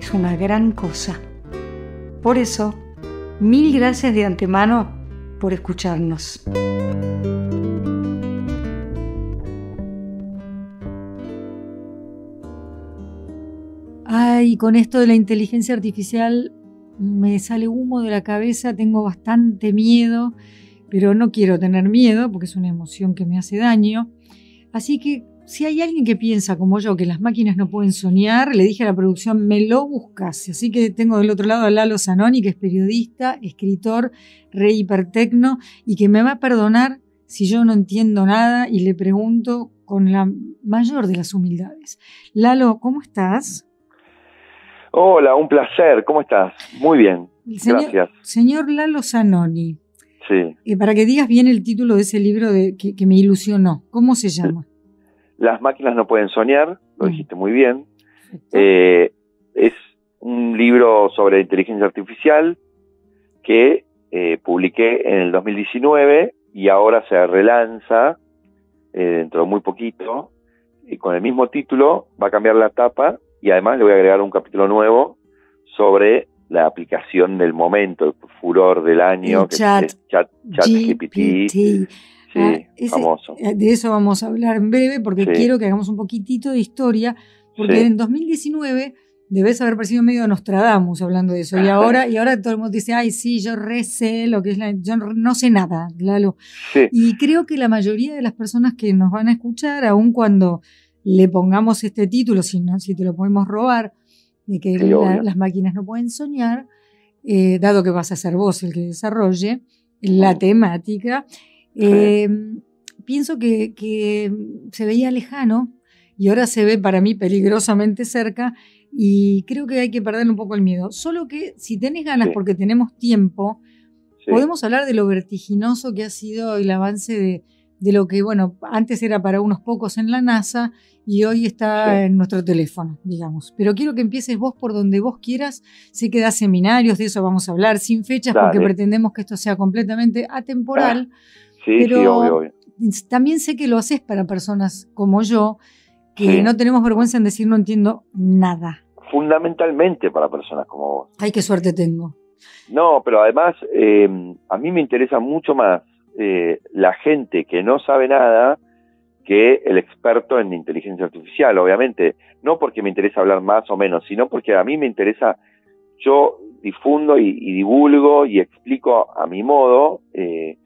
es una gran cosa. Por eso, mil gracias de antemano por escucharnos. Ay, con esto de la inteligencia artificial me sale humo de la cabeza, tengo bastante miedo, pero no quiero tener miedo porque es una emoción que me hace daño. Así que si hay alguien que piensa como yo que las máquinas no pueden soñar, le dije a la producción, me lo buscas. Así que tengo del otro lado a Lalo Zanoni, que es periodista, escritor, rey hipertecno, y que me va a perdonar si yo no entiendo nada y le pregunto con la mayor de las humildades. Lalo, ¿cómo estás? Hola, un placer. ¿Cómo estás? Muy bien. Gracias. Señor Lalo Zanoni. Sí. Eh, para que digas bien el título de ese libro de, que, que me ilusionó. ¿Cómo se llama? Las máquinas no pueden soñar, lo mm. dijiste muy bien. Eh, es un libro sobre inteligencia artificial que eh, publiqué en el 2019 y ahora se relanza eh, dentro de muy poquito y con el mismo título va a cambiar la tapa y además le voy a agregar un capítulo nuevo sobre la aplicación del momento, el furor del año, que chat, es chat, chat GPT. Sí, ah, famoso. Eh, de eso vamos a hablar en breve porque quiero que hagamos un poquitito de historia, porque en 2019 debes haber parecido medio Nostradamus hablando de eso. Y ahora, y ahora todo el mundo dice, ay, sí, yo recé lo que es la. Yo no sé nada, Lalo. Y creo que la mayoría de las personas que nos van a escuchar, aun cuando le pongamos este título, si, no, si te lo podemos robar, de que las máquinas no pueden soñar, eh, dado que vas a ser vos el que desarrolle la temática, Em, pienso que, se veía lejano y ahora se ve para mí peligrosamente cerca y creo que hay que perder un poco el miedo. Solo que si tenés ganas, porque tenemos tiempo, podemos hablar de lo vertiginoso que ha sido el avance de, de, lo que, bueno, antes era para unos pocos en la NASA y hoy está en nuestro teléfono, digamos. Pero quiero que empieces vos por donde vos quieras. Sé que da seminarios, de eso vamos a hablar, sin fechas, porque pretendemos que esto sea completamente atemporal. Ah. Sí, sí, obvio, También sé que lo haces para personas como yo, que no tenemos vergüenza en decir no entiendo nada. Fundamentalmente para personas como vos. Ay, qué suerte tengo. No, pero además em, a mí me interesa mucho más eh, la gente que no sabe nada que el experto en inteligencia artificial, obviamente. No porque me interesa hablar más o menos, sino porque a mí me interesa, yo difundo y, divulgo y explico a mi modo eh,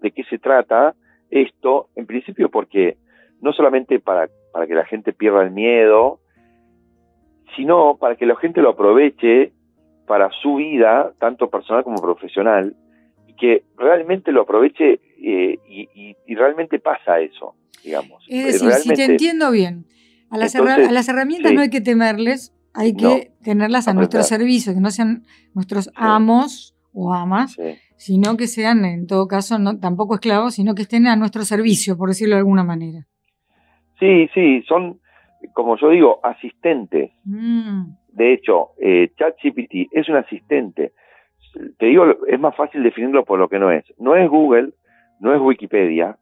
de qué se trata esto, en principio porque no solamente para, para que la gente pierda el miedo, sino para que la gente lo aproveche para su vida, tanto personal como profesional, y que realmente lo aproveche eh, y, realmente pasa eso, digamos. Es decir, si te entiendo bien, a las, a las herramientas no hay que temerles, hay que tenerlas a nuestro servicio, que no sean nuestros amos o amas, sino que sean, en todo caso, no tampoco esclavos, sino que estén a nuestro servicio, por decirlo de alguna manera. Sí, sí, son, como yo digo, asistentes. Mm. De hecho, eh, ChatGPT es un asistente. Te digo, es más fácil definirlo por lo que no es. No es Google, no es Wikipedia,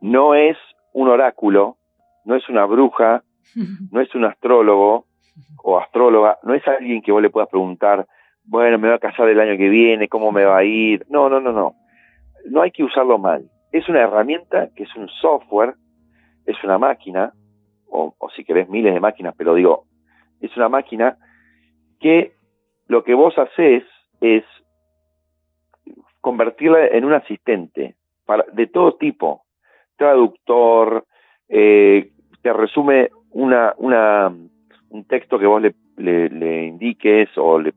no es un oráculo, no es una bruja, no es un astrólogo o astróloga, no es alguien que vos le puedas preguntar bueno, me voy a casar el año que viene, cómo me va a ir. No, no, no, no. No hay que usarlo mal. Es una herramienta que es un software, es una máquina, o, si querés miles de máquinas, pero digo, es una máquina que lo que vos haces es convertirla en un asistente para, de todo tipo, traductor, eh, te resume una, una, un texto que vos le le, indiques o le,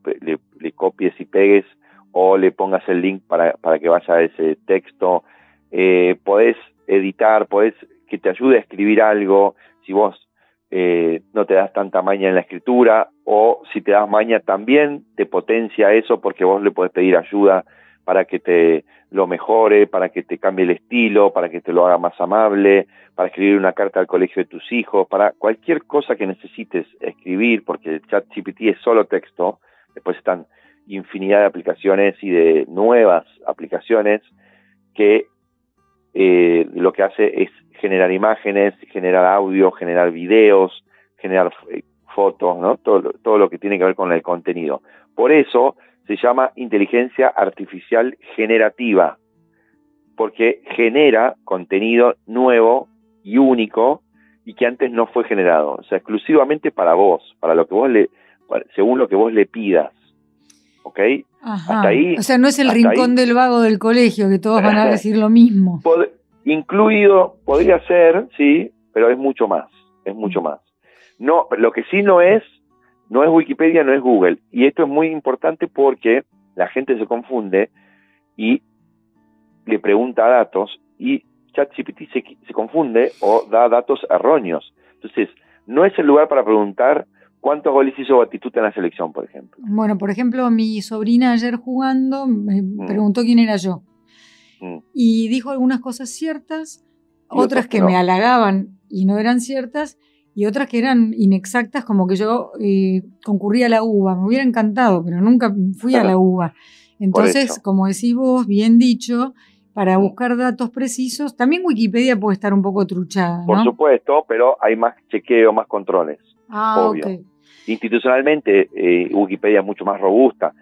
copies y pegues o le pongas el link para, para que vaya a ese texto. Eh, podés editar, podés que te ayude a escribir algo. Si vos eh, no te das tanta maña en la escritura, o si te das maña también te potencia eso porque vos le podés pedir ayuda para que te lo mejore, para que te cambie el estilo, para que te lo haga más amable, para escribir una carta al colegio de tus hijos, para cualquier cosa que necesites escribir, porque el chat GPT es solo texto, después están infinidad de aplicaciones y de nuevas aplicaciones que eh, lo que hace es generar imágenes, generar audio, generar videos, generar eh, fotos, ¿no? Todo, todo lo que tiene que ver con el contenido. Por eso se llama inteligencia artificial generativa, porque genera contenido nuevo y único y que antes no fue generado, o sea, exclusivamente para vos, para lo que vos le, según lo que vos le pidas. ¿Ok? Hasta ahí. O sea, no es el rincón del vago del colegio, que todos van a decir lo mismo. incluido, podría ser, sí, pero es mucho más, es mucho más. No, lo que sí no es, no es Wikipedia, no es Google. Y esto es muy importante porque la gente se confunde y le pregunta datos y ChatGPT se, se confunde o da datos erróneos. Entonces, no es el lugar para preguntar cuántos goles hizo Batistuta en la selección, por ejemplo. Bueno, por ejemplo, mi sobrina ayer jugando me mm. preguntó quién era yo. Mm. Y dijo algunas cosas ciertas, otras que me halagaban y no eran ciertas, y otras que eran inexactas, como que yo eh, concurría a la UBA. Me hubiera encantado, pero nunca fui a la UBA. Entonces, como decís vos, bien dicho, para buscar datos precisos, también Wikipedia puede estar un poco truchada. Por supuesto, pero hay más chequeo, más controles. Ah, obvio. Institucionalmente, eh, Wikipedia es mucho más robusta.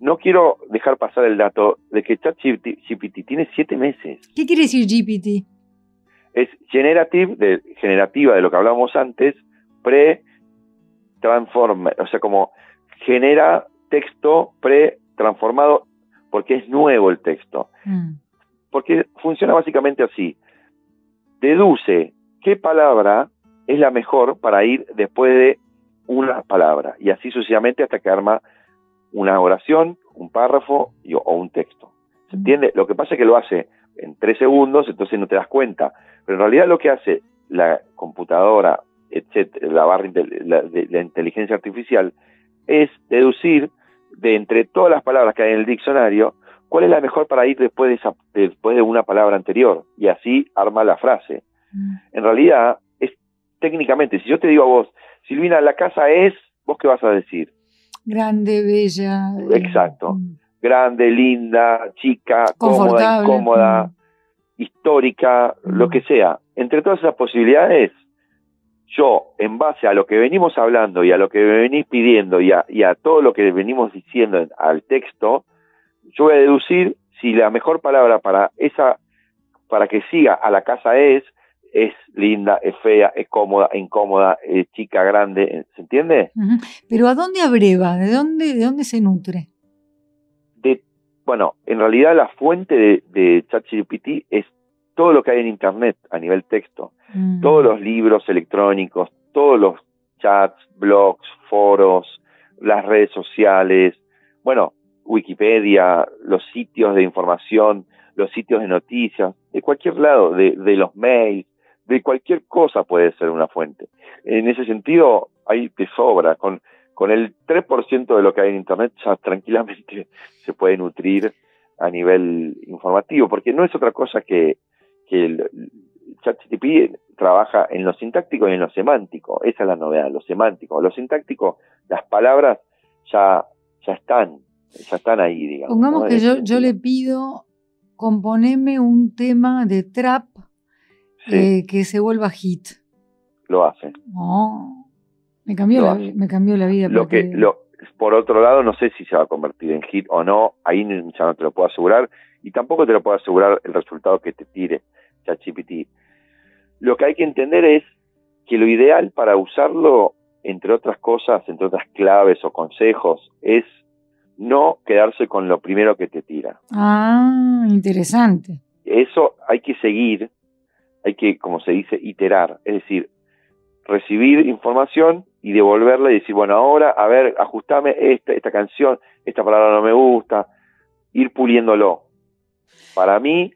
No quiero dejar pasar el dato de que ChatGPT tiene siete meses. ¿Qué quiere decir GPT? Es generative, de, generativa de lo que hablábamos antes, pre-transforma, o sea, como genera texto pre-transformado porque es nuevo el texto. Mm. Porque funciona básicamente así. Deduce qué palabra es la mejor para ir después de una palabra y así sucesivamente hasta que arma una oración, un párrafo o un texto. ¿Se entiende? Lo que pasa es que lo hace en tres segundos, entonces no te das cuenta. Pero en realidad lo que hace la computadora, etcétera, la barra de la inteligencia artificial, es deducir de entre todas las palabras que hay en el diccionario, cuál es la mejor para ir después de, esa, después de una palabra anterior, y así arma la frase. En realidad, es técnicamente, si yo te digo a vos, Silvina, la casa es, ¿vos qué vas a decir? Grande, bella. Eh, Exacto. Mm. Grande, linda, chica, cómoda, incómoda, mm. histórica, lo que sea. Entre todas esas posibilidades, yo, en base a lo que venimos hablando y a lo que me venís pidiendo y a, y a todo lo que venimos diciendo al texto, yo voy a deducir si la mejor palabra para esa, para que siga a la casa es, es linda, es fea, es cómoda, incómoda, es chica, grande, ¿se entiende? Pero ¿a dónde abreva? ¿De dónde, de dónde se nutre? De, bueno, en realidad la fuente de, de ChatGPT es todo lo que hay en Internet a nivel texto, mm. todos los libros electrónicos, todos los chats, blogs, foros, las redes sociales, bueno, Wikipedia, los sitios de información, los sitios de noticias, de cualquier lado, de, los mails, de cualquier cosa puede ser una fuente. En ese sentido, hay de sobra. Con, con el 3% de lo que hay en Internet ya tranquilamente se puede nutrir a nivel informativo, porque no es otra cosa que, que el ChatGPT trabaja en lo sintáctico y en lo semántico. Esa es la novedad, lo semántico. Lo sintáctico, las palabras ya, ya están, ya están ahí, digamos. Pongamos que yo, yo le pido, componeme un tema de trap eh, que se vuelva hit. Lo hace. Oh, me, cambió la, me cambió la vida. Lo que, lo, por otro lado, no sé si se va a convertir en hit o no, ahí ya no te lo puedo asegurar, y tampoco te lo puedo asegurar el resultado que te tire ChatGPT. Lo que hay que entender es que lo ideal para usarlo, entre otras cosas, entre otras claves o consejos, es no quedarse con lo primero que te tira. Ah, interesante. Eso hay que seguir, hay que, como se dice, iterar, es decir, recibir información y devolverla y decir, bueno, ahora, a ver, ajustame esta, esta canción, esta palabra no me gusta, ir puliéndolo. Para mí,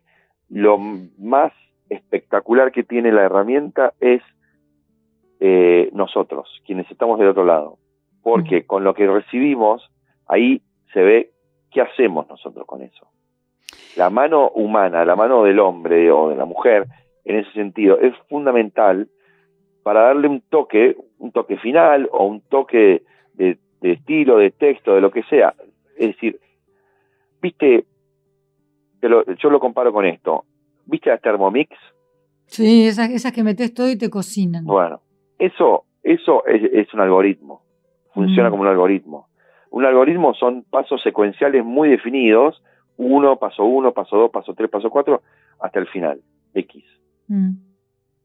lo más espectacular que tiene la herramienta es eh, nosotros, quienes estamos del otro lado. Porque con lo que recibimos, ahí se ve qué hacemos nosotros con eso. La mano humana, la mano del hombre o de la mujer, en ese sentido, es fundamental para darle un toque, un toque final o un toque de, estilo, de texto, de lo que sea. Es decir, viste, yo lo comparo con esto. ¿Viste la Thermomix? Sí, esas, esas que metes todo y te cocinan. Bueno, eso, eso es, un algoritmo. Funciona mm. como un algoritmo. Un algoritmo son pasos secuenciales muy definidos, uno, paso uno, paso dos, paso tres, paso cuatro, hasta el final, X. Mm.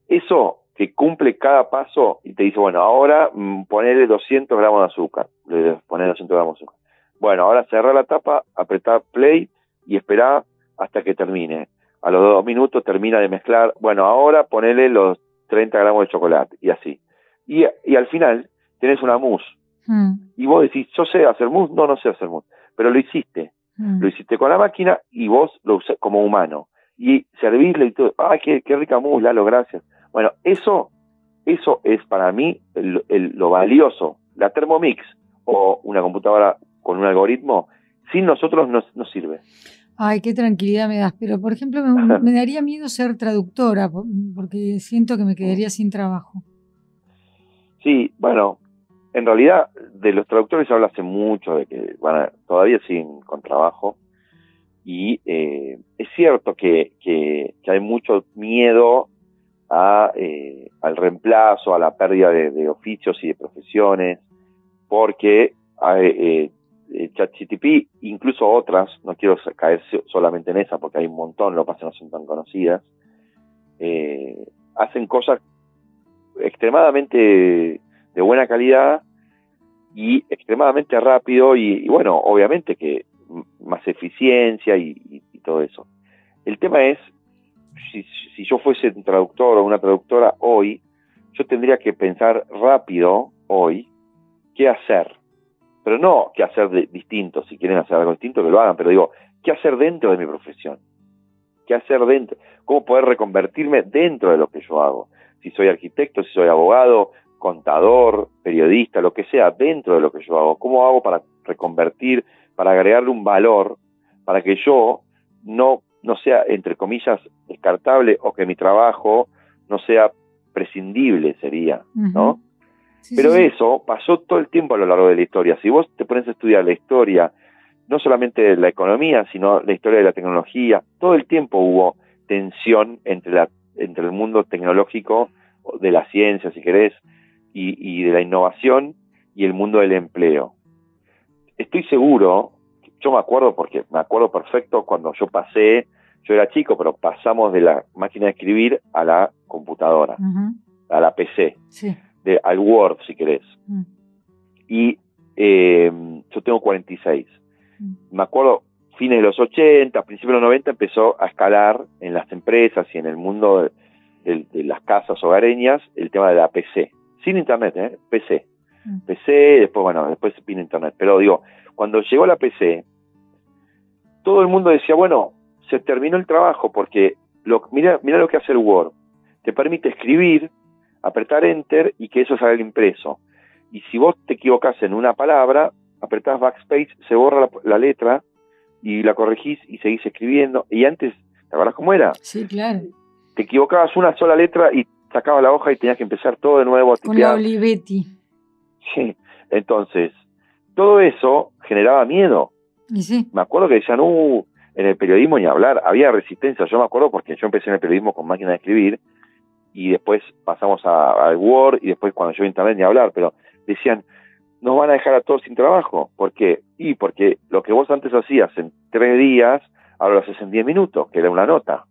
Eso que cumple cada paso y te dice, bueno, ahora mm, ponerle 200 gramos de azúcar, poner 200 gramos de azúcar. Bueno, ahora cerrar la tapa, apretar play y esperar hasta que termine. A los dos minutos termina de mezclar, bueno, ahora ponele los 30 gramos de chocolate y así. Y, y al final tenés una mousse. Mm. Y vos decís, yo sé hacer mousse, no, no sé hacer mousse, pero lo hiciste. Lo hiciste con la máquina y vos lo usás como humano y servirle y todo. ¡Ay, qué, qué rica mus, Lalo, gracias! Bueno, eso, eso es para mí lo valioso. La Thermomix o una computadora con un algoritmo, sin nosotros no, no sirve. Ay, qué tranquilidad me das. Pero, por ejemplo, me, me, daría miedo ser traductora porque siento que me quedaría sin trabajo. Sí, bueno, en realidad de los traductores se habla hace mucho de que van todavía siguen con trabajo y eh, es cierto que, que, hay mucho miedo a, eh, al reemplazo, a la pérdida de, oficios y de profesiones, porque eh, eh ChatGTP, incluso otras, no quiero caer solamente en esa porque hay un montón, lo que pasa no son tan conocidas, hacen cosas extremadamente de buena calidad y extremadamente rápido y, bueno, obviamente que más eficiencia y, todo eso. El tema es, si, si, yo fuese un traductor o una traductora hoy, yo tendría que pensar rápido hoy qué hacer. Pero no qué hacer de, distinto, si quieren hacer algo distinto que lo hagan, pero digo, qué hacer dentro de mi profesión. ¿Qué hacer dentro? ¿Cómo poder reconvertirme dentro de lo que yo hago? Si soy arquitecto, si soy abogado, contador, periodista, lo que sea, dentro de lo que yo hago. ¿Cómo hago para reconvertir para agregarle un valor, para que yo no, no sea, entre comillas, descartable o que mi trabajo no sea prescindible, sería, ¿no? Pero eso pasó todo el tiempo a lo largo de la historia. Si vos te pones a estudiar la historia, no solamente de la economía, sino la historia de la tecnología, todo el tiempo hubo tensión entre, la, entre el mundo tecnológico, de la ciencia, si querés, y, y de la innovación y el mundo del empleo estoy seguro, yo me acuerdo porque me acuerdo perfecto cuando yo pasé, yo era chico, pero pasamos de la máquina de escribir a la computadora, a la PC, de, al Word si querés. Mm. Y eh, yo tengo 46. Mm. Me acuerdo, fines de los 80, principios de los 90 empezó a escalar en las empresas y en el mundo de, de las casas hogareñas el tema de la PC. Sin internet, ¿eh? PC. Mm. PC, después, bueno, después pide internet. Pero digo, cuando llegó la PC, todo el mundo decía, bueno, se terminó el trabajo porque lo, mira, mira lo que hace el Word. Te permite escribir, apretar Enter y que eso salga el impreso. Y si vos te equivocás en una palabra, apretás Backspace, se borra la, letra y la corregís y seguís escribiendo. Y antes, ¿te acordás cómo era? Sí, claro. Te equivocabas una sola letra y sacabas la hoja y tenías que empezar todo de nuevo. A Con la Olivetti. Sí, entonces, todo eso generaba miedo. Me acuerdo que decían, uh, en el periodismo ni hablar, había resistencia. Yo me acuerdo porque yo empecé en el periodismo con máquina de escribir y después pasamos al Word y después cuando yo internet ni hablar, pero decían, nos van a dejar a todos sin trabajo. ¿Por qué? Y porque lo que vos antes hacías en tres días, ahora lo haces en diez minutos, que era una nota,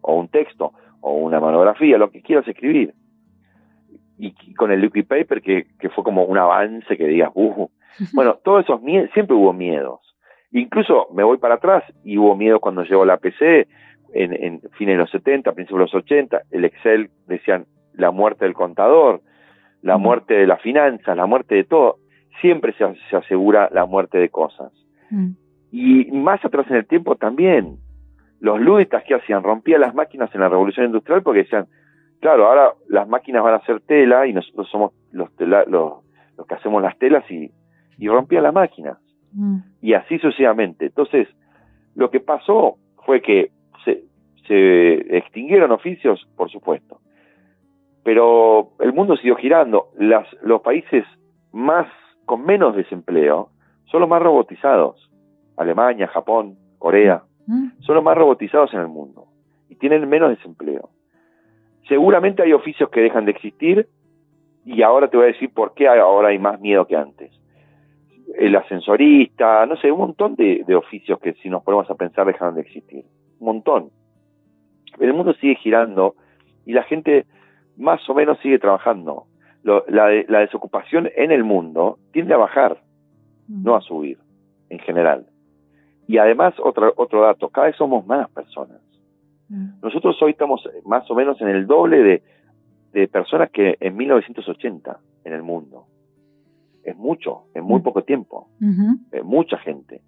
o un texto, o una monografía, lo que quieras escribir y, con el liquid paper que, que, fue como un avance que digas, uh, bueno, todos esos miedos, siempre hubo miedos. Incluso me voy para atrás y hubo miedo cuando llegó la PC en, en fines de los 70, principios de los 80, el Excel decían la muerte del contador, la muerte de las finanzas, la muerte de todo. Siempre se, se asegura la muerte de cosas. Mm. Y más atrás en el tiempo también. Los ludistas que hacían, rompían las máquinas en la revolución industrial porque decían, claro, ahora las máquinas van a hacer tela y nosotros somos los, los, que hacemos las telas y, rompían las máquinas. Mm. Y así sucesivamente. Entonces, lo que pasó fue que se, se extinguieron oficios, por supuesto. Pero el mundo siguió girando. Las, los países más con menos desempleo son los más robotizados. Alemania, Japón, Corea, mm. son los más robotizados en el mundo y tienen menos desempleo. Seguramente hay oficios que dejan de existir y ahora te voy a decir por qué ahora hay más miedo que antes. El ascensorista, no sé, un montón de, oficios que si nos ponemos a pensar dejaron de existir. Un montón. El mundo sigue girando y la gente más o menos sigue trabajando. la, la, desocupación en el mundo tiende a bajar, no a subir, en general. Y además, otro, otro dato, cada vez somos más personas. Mm. Nosotros hoy estamos más o menos en el doble de, personas que en 1980 en el mundo. Es mucho, en muy mm. poco tiempo. Es mucha gente.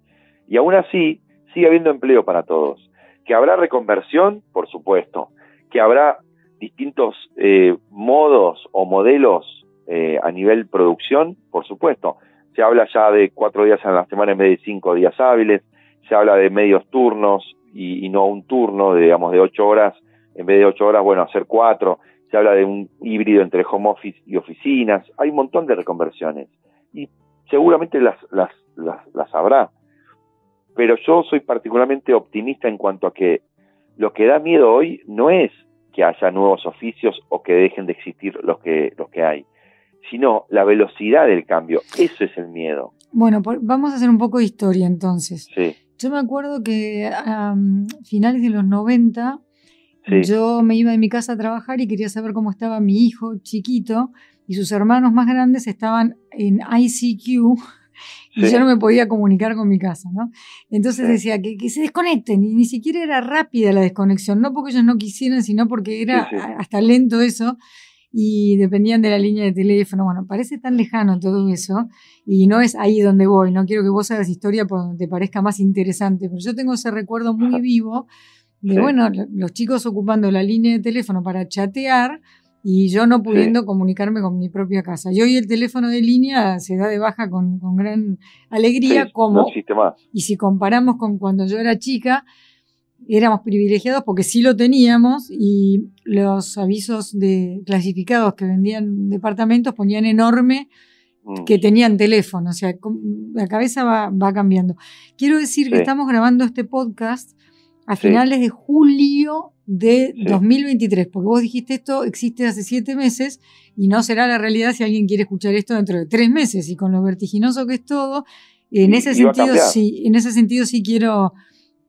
Y aún así, sigue habiendo empleo para todos. Que habrá reconversión, por supuesto. Que habrá distintos eh, modos o modelos eh, a nivel producción, por supuesto. Se habla ya de cuatro días a la semana en vez de cinco días hábiles. Se habla de medios turnos, y, no un turno, digamos, de ocho horas, en vez de ocho horas, bueno, hacer cuatro. Se habla de un híbrido entre home office y oficinas. Hay un montón de reconversiones y seguramente las, las, las, las habrá. Pero yo soy particularmente optimista en cuanto a que lo que da miedo hoy no es que haya nuevos oficios o que dejen de existir los que, los que hay, sino la velocidad del cambio. Eso es el miedo. Bueno, vamos a hacer un poco de historia entonces. Sí. Yo me acuerdo que a finales de los 90 yo me iba de mi casa a trabajar y quería saber cómo estaba mi hijo chiquito y sus hermanos más grandes estaban en ICQ y yo no me podía comunicar con mi casa, ¿no? Entonces decía que, se desconecten y ni siquiera era rápida la desconexión, no porque ellos no quisieran, sino porque era hasta lento eso y dependían de la línea de teléfono. Bueno, parece tan lejano todo eso y no es ahí donde voy. No quiero que vos hagas historia por donde te parezca más interesante, pero yo tengo ese recuerdo muy vivo de, bueno, los chicos ocupando la línea de teléfono para chatear y yo no pudiendo comunicarme con mi propia casa. Y hoy el teléfono de línea se da de baja con, con gran alegría, como... Y si comparamos con cuando yo era chica, éramos privilegiados porque sí lo teníamos y los avisos de clasificados que vendían departamentos ponían enorme mm. que tenían teléfono, o sea, la cabeza va, cambiando. Quiero decir que estamos grabando este podcast a finales de julio de 2023, porque vos dijiste esto existe hace siete meses y no será la realidad si alguien quiere escuchar esto dentro de tres meses y con lo vertiginoso que es todo, en ese sentido sí, en ese sentido sí quiero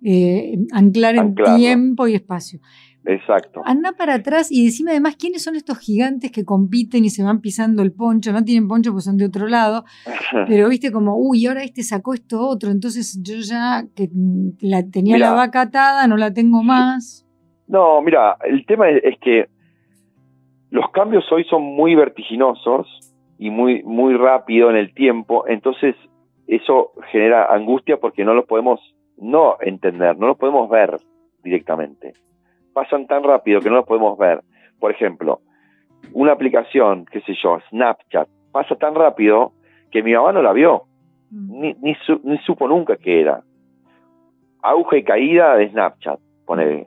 eh, anclar en tiempo y espacio. Exacto. Anda para atrás y decime además quiénes son estos gigantes que compiten y se van pisando el poncho. No tienen poncho porque son de otro lado, pero viste como, uy, ahora este sacó esto otro. Entonces yo ya que la tenía la vaca atada, no la tengo más. No, mira, el tema es, que los cambios hoy son muy vertiginosos y muy, muy rápido en el tiempo. Entonces eso genera angustia porque no los podemos no entender, no lo podemos ver directamente. Pasan tan rápido que no lo podemos ver. Por ejemplo, una aplicación, qué sé yo, Snapchat, pasa tan rápido que mi mamá no la vio, mm. ni, ni, supo nunca qué era. Auge y caída de Snapchat, pone.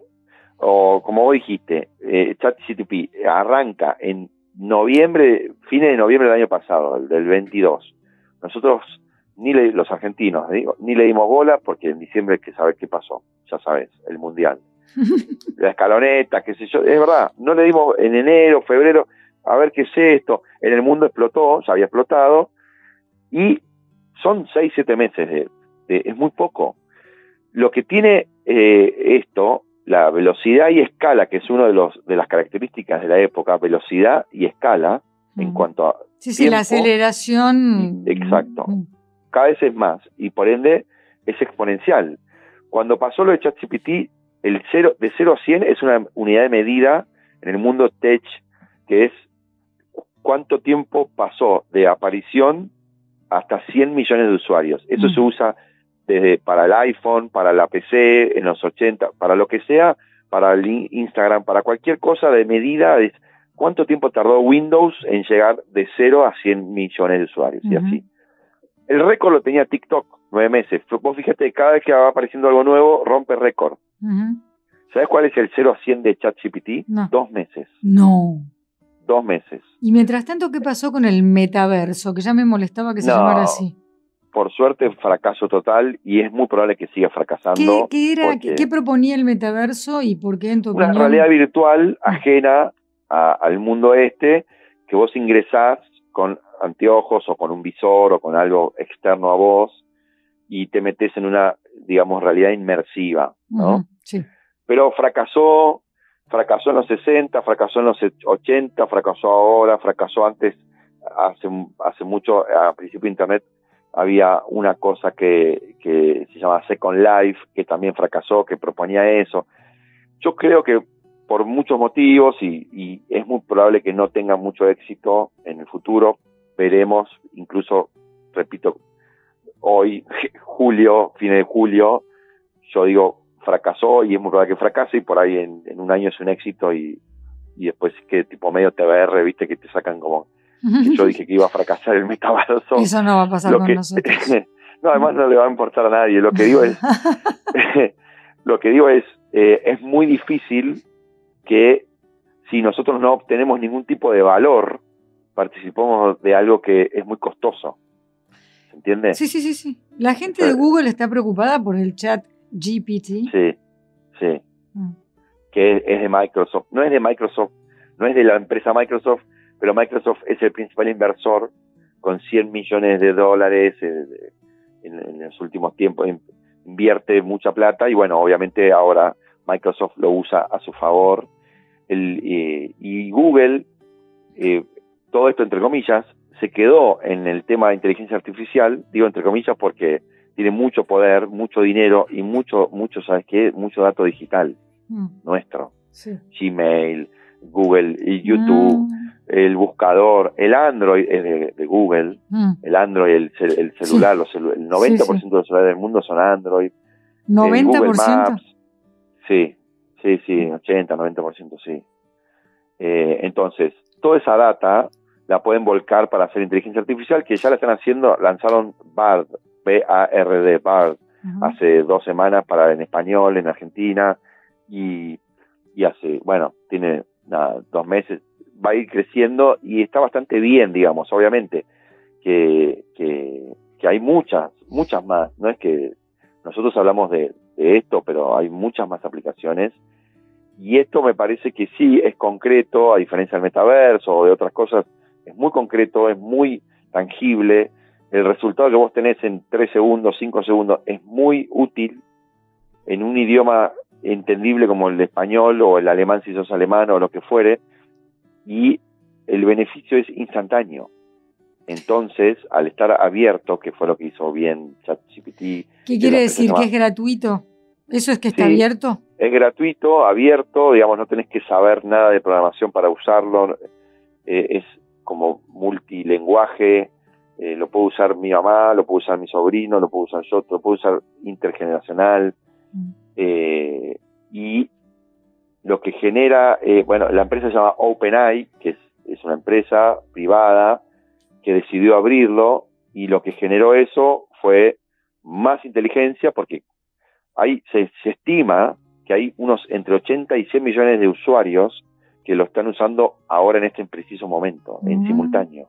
O como vos dijiste, eh, ChatGTP arranca en noviembre, fines de noviembre del año pasado, del 22. Nosotros ni los argentinos, digo, ni le dimos bola porque en diciembre hay que saber qué pasó, ya sabes, el mundial. La escaloneta, qué sé yo, es verdad, no le dimos en enero, febrero, a ver qué es esto, en el mundo explotó, ya había explotado, y son seis, siete meses, de, es muy poco. Lo que tiene eh, esto, la velocidad y escala, que es una de, los, de las características de la época, velocidad y escala, en cuanto a... Sí, sí, la aceleración. Exacto. Cada vez es más y por ende es exponencial. Cuando pasó lo de ChatGPT, el cero, de 0 a 100 es una unidad de medida en el mundo tech que es cuánto tiempo pasó de aparición hasta 100 millones de usuarios. Eso se usa desde para el iPhone, para la PC en los 80, para lo que sea, para el Instagram, para cualquier cosa de medida es cuánto tiempo tardó Windows en llegar de 0 a 100 millones de usuarios y así. El récord lo tenía TikTok, nueve meses. Vos fíjate, cada vez que va apareciendo algo nuevo, rompe récord. ¿Sabes cuál es el 0 a 100 de ChatGPT? Dos meses. No. Dos meses. Y mientras tanto, ¿qué pasó con el metaverso? Que ya me molestaba que se llamara así. Por suerte, fracaso total y es muy probable que siga fracasando. ¿Qué, era, ¿qué, proponía el metaverso y por qué en tu Una realidad virtual ajena al mundo este que vos ingresás con anteojos o con un visor o con algo externo a vos y te metes en una, digamos, realidad inmersiva, ¿no? sí. Pero fracasó, fracasó en los 60, fracasó en los 80, fracasó ahora, fracasó antes, hace, hace mucho, a principio de Internet había una cosa que, que se llama Second Life, que también fracasó, que proponía eso. Yo creo que por muchos motivos y, y, es muy probable que no tenga mucho éxito en el futuro. Veremos, incluso, repito, hoy, julio, fines de julio, yo digo, fracasó y es muy probable que fracase y por ahí en, un año es un éxito y, y después que tipo medio TBR, viste, que te sacan como que yo dije que iba a fracasar el metaverso. Eso no va a pasar con nosotros. no, además no le va a importar a nadie. Lo que digo es, lo que digo es, eh, es muy difícil que si nosotros no obtenemos ningún tipo de valor, participamos de algo que es muy costoso. ¿Se entiende? Sí, sí, sí, sí. La gente de Google está preocupada por el chat GPT. Sí, sí. Ah. Que es, de Microsoft. No es de Microsoft, no es de la empresa Microsoft, pero Microsoft es el principal inversor con 100 millones de dólares eh, en, los últimos tiempos. Invierte mucha plata y bueno, obviamente ahora Microsoft lo usa a su favor. El, eh, y Google, eh, todo esto entre comillas, se quedó en el tema de inteligencia artificial, digo entre comillas porque tiene mucho poder, mucho dinero y mucho, mucho, ¿sabes qué? Mucho dato digital mm. nuestro. Gmail, Google y YouTube, mm. el buscador, el Android es de, Google, mm. el Android, el, el celular, los el 90% de los celulares del mundo son Android. ¿90%? sí, sí, sí, 80, 90% sí. Eh, entonces, toda esa data la pueden volcar para hacer inteligencia artificial, que ya la están haciendo, lanzaron BARD, B-A-R-D, BARD, hace dos semanas para en español, en Argentina, y, y hace, bueno, tiene dos meses, va a ir creciendo y está bastante bien, digamos, obviamente, que, que, que hay muchas, muchas más, no es que nosotros hablamos de, de esto, pero hay muchas más aplicaciones, y esto me parece que sí es concreto, a diferencia del metaverso o de otras cosas, es muy concreto, es muy tangible, el resultado que vos tenés en 3 segundos, 5 segundos, es muy útil en un idioma entendible como el español o el alemán si sos alemán o lo que fuere, y el beneficio es instantáneo. Entonces, al estar abierto, que fue lo que hizo bien ChatGPT. ¿Qué quiere decir? ¿Que es gratuito? ¿Eso es que está abierto? Es gratuito, abierto, digamos, no tenés que saber nada de programación para usarlo. Eh, es como multilenguaje, eh, lo puedo usar mi mamá, lo puedo usar mi sobrino, lo puedo usar yo, lo puedo usar intergeneracional. Mm. Eh, y lo que genera, eh, bueno, la empresa se llama OpenAI, que es, es, una empresa privada que decidió abrirlo y lo que generó eso fue más inteligencia porque hay, se, se estima que hay unos entre 80 y 100 millones de usuarios que lo están usando ahora en este preciso momento, en mm. simultáneo.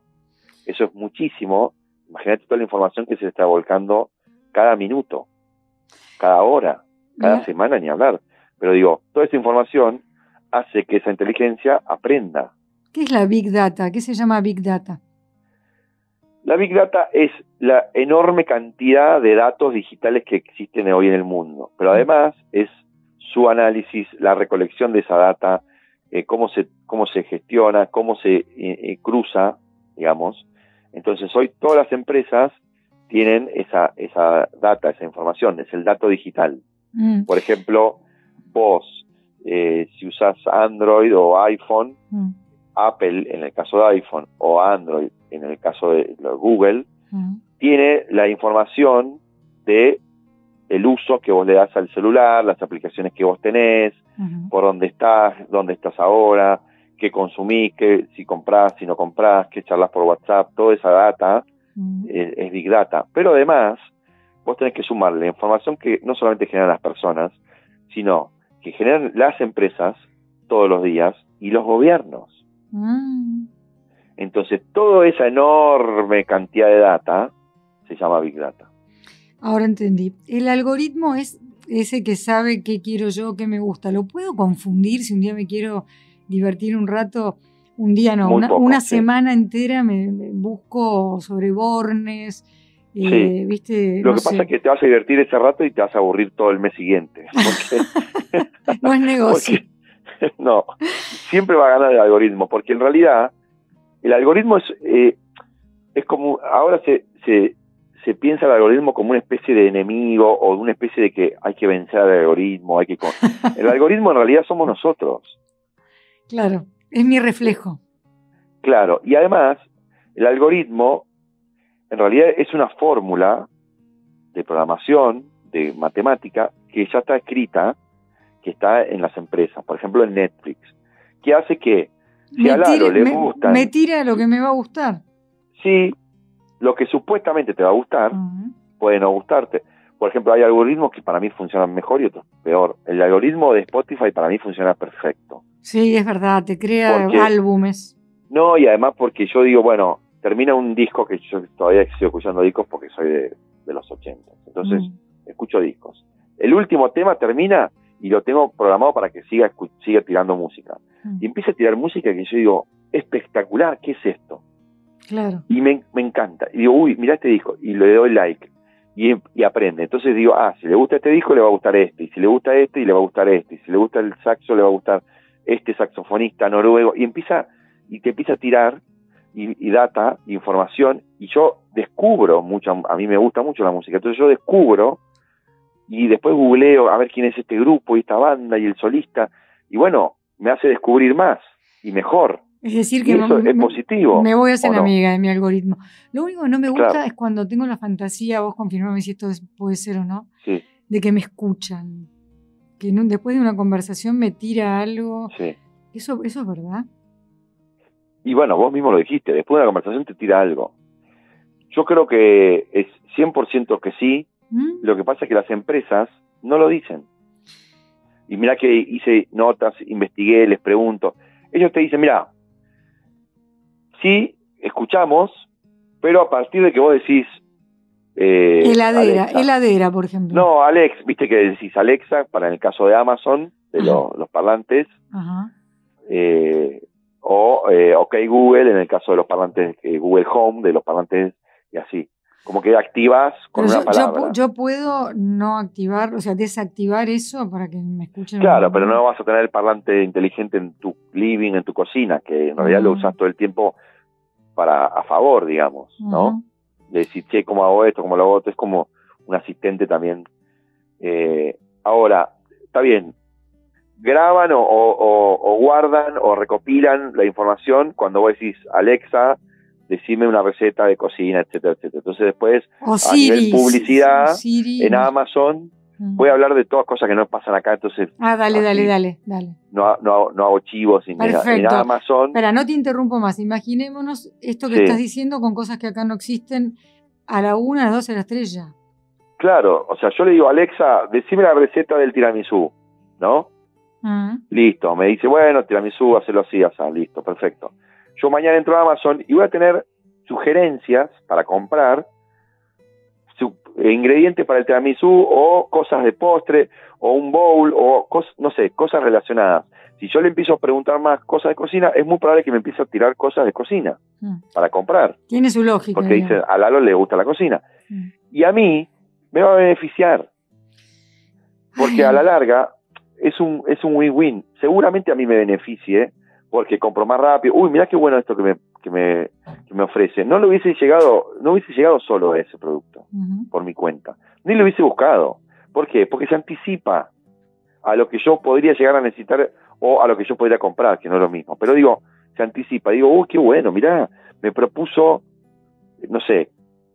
Eso es muchísimo. Imagínate toda la información que se está volcando cada minuto, cada hora, cada semana, ni hablar. Pero digo, toda esa información hace que esa inteligencia aprenda. ¿Qué es la Big Data? ¿Qué se llama Big Data? La Big Data es la enorme cantidad de datos digitales que existen hoy en el mundo, pero mm. además es su análisis, la recolección de esa data, eh, cómo, se, cómo se gestiona, cómo se eh, eh, cruza, digamos, entonces hoy todas las empresas tienen esa, esa data, esa información, es el dato digital. Mm. Por ejemplo, vos, eh, si usas Android o iPhone, mm. Apple en el caso de iPhone o Android en el caso de Google, tiene la información de el uso que vos le das al celular, las aplicaciones que vos tenés, por dónde estás, dónde estás ahora, qué consumís, qué, si comprás, si no comprás, qué charlas por WhatsApp, toda esa data es, Big Data. Pero además, vos tenés que sumarle la información que no solamente generan las personas, sino que generan las empresas todos los días y los gobiernos. Mm. Entonces, toda esa enorme cantidad de data se llama Big Data. Ahora entendí. El algoritmo es ese que sabe qué quiero yo, qué me gusta. ¿Lo puedo confundir si un día me quiero divertir un rato? Un día no, una, semana entera me, busco sobre Bornes. Eh, ¿viste? Lo que pasa es que te vas a divertir ese rato y te vas a aburrir todo el mes siguiente. no es negocio. no, siempre va a ganar el algoritmo, porque en realidad el algoritmo es, eh, es como, ahora se, se, se piensa el algoritmo como una especie de enemigo o una especie de que hay que vencer al algoritmo, hay que... El algoritmo en realidad somos nosotros. Claro, es mi reflejo. Claro, y además el algoritmo en realidad es una fórmula de programación, de matemática, que ya está escrita, que está en las empresas, por ejemplo en Netflix, que hace que si a Lalo le gusta... Me tira lo que me va a gustar. Sí, lo que supuestamente te va a gustar puede no gustarte. Por ejemplo, hay algoritmos que para mí funcionan mejor y otros peor. El algoritmo de Spotify para mí funciona perfecto. Sí, es verdad, te crea álbumes. No, y además porque yo digo, bueno, termina un disco que yo todavía sigo escuchando discos porque soy de, los 80. Entonces, escucho discos. El último tema termina y lo tengo programado para que siga, siga tirando música. Y empieza a tirar música que yo digo, espectacular, ¿qué es esto? Claro. Y me, encanta. Y digo, uy, mira este disco. Y le doy like. Y, aprende. Entonces digo, ah, si le gusta este disco, le va a gustar este. Y si le gusta este, y le va a gustar este. Y si le gusta el saxo, le va a gustar este saxofonista noruego. Y empieza, y te empieza a tirar y, data, información. Y yo descubro mucho, a mí me gusta mucho la música. Entonces yo descubro y después googleo a ver quién es este grupo y esta banda y el solista. Y bueno, me hace descubrir más y mejor. Es decir, que eso es positivo. Me voy a hacer amiga de mi algoritmo. Lo único que no me gusta es cuando tengo la fantasía, vos confirmame si esto puede ser o no, de que me escuchan. Que después de una conversación me tira algo. Eso, eso es verdad. Y bueno, vos mismo lo dijiste, después de una conversación te tira algo. Yo creo que es 100% que sí. ¿Mm? Lo que pasa es que las empresas no lo dicen. Y mira que hice notas, investigué, les pregunto. Ellos te dicen, mira, sí, escuchamos, pero a partir de que vos decís... Eh, heladera, heladera, por ejemplo. No, Alex, viste que decís Alexa, para en el caso de Amazon, de los parlantes, eh, o eh, OK Google, en el caso de los parlantes Google Home, de los parlantes y así. Como que activas con una palabra. Yo, puedo no activar, o sea, desactivar eso para que me escuchen. Claro, pero no vas a tener el parlante inteligente en tu living, en tu cocina, que en realidad lo ah. usas todo el tiempo para a favor, digamos, ¿no? De decir, che, ¿cómo hago esto? ¿Cómo lo hago? Es como un asistente también. Eh, ahora, está bien, graban o, guardan o recopilan la información cuando vos decís, Alexa, decime una receta de cocina, etcétera, etcétera. Entonces después, a nivel publicidad, en Amazon, Voy a hablar de todas cosas que no pasan acá, entonces. Ah, dale, dale, dale, dale. No, no, no hago chivos ni nada. En Amazon. Espera, no te interrumpo más. Imaginémonos esto que estás diciendo con cosas que acá no existen a la una, a las dos, a las tres ya. Claro, o sea, yo le digo, Alexa, decime la receta del tiramisú, ¿no? Ah. Listo, me dice, bueno, tiramisú, hacelo así, así, listo, perfecto. Yo mañana entro a Amazon y voy a tener sugerencias para comprar ingredientes para el tiramisú o cosas de postre o un bowl o no sé, cosas relacionadas. Si yo le empiezo a preguntar más cosas de cocina, es muy probable que me empiece a tirar cosas de cocina mm. para comprar. Tiene su lógica. Porque dice, a Lalo le gusta la cocina. Mm. Y a mí me va a beneficiar. Porque a la larga es un es un win-win. Seguramente a mí me beneficie porque compro más rápido. Uy, mira qué bueno esto que me, que me, que me ofrece. No lo hubiese llegado, no hubiese llegado solo a ese producto por mi cuenta. Ni lo hubiese buscado. ¿Por qué? Porque se anticipa a lo que yo podría llegar a necesitar o a lo que yo podría comprar, que no es lo mismo. Pero digo, se anticipa. Digo, uy, qué bueno, mira, me propuso, no sé,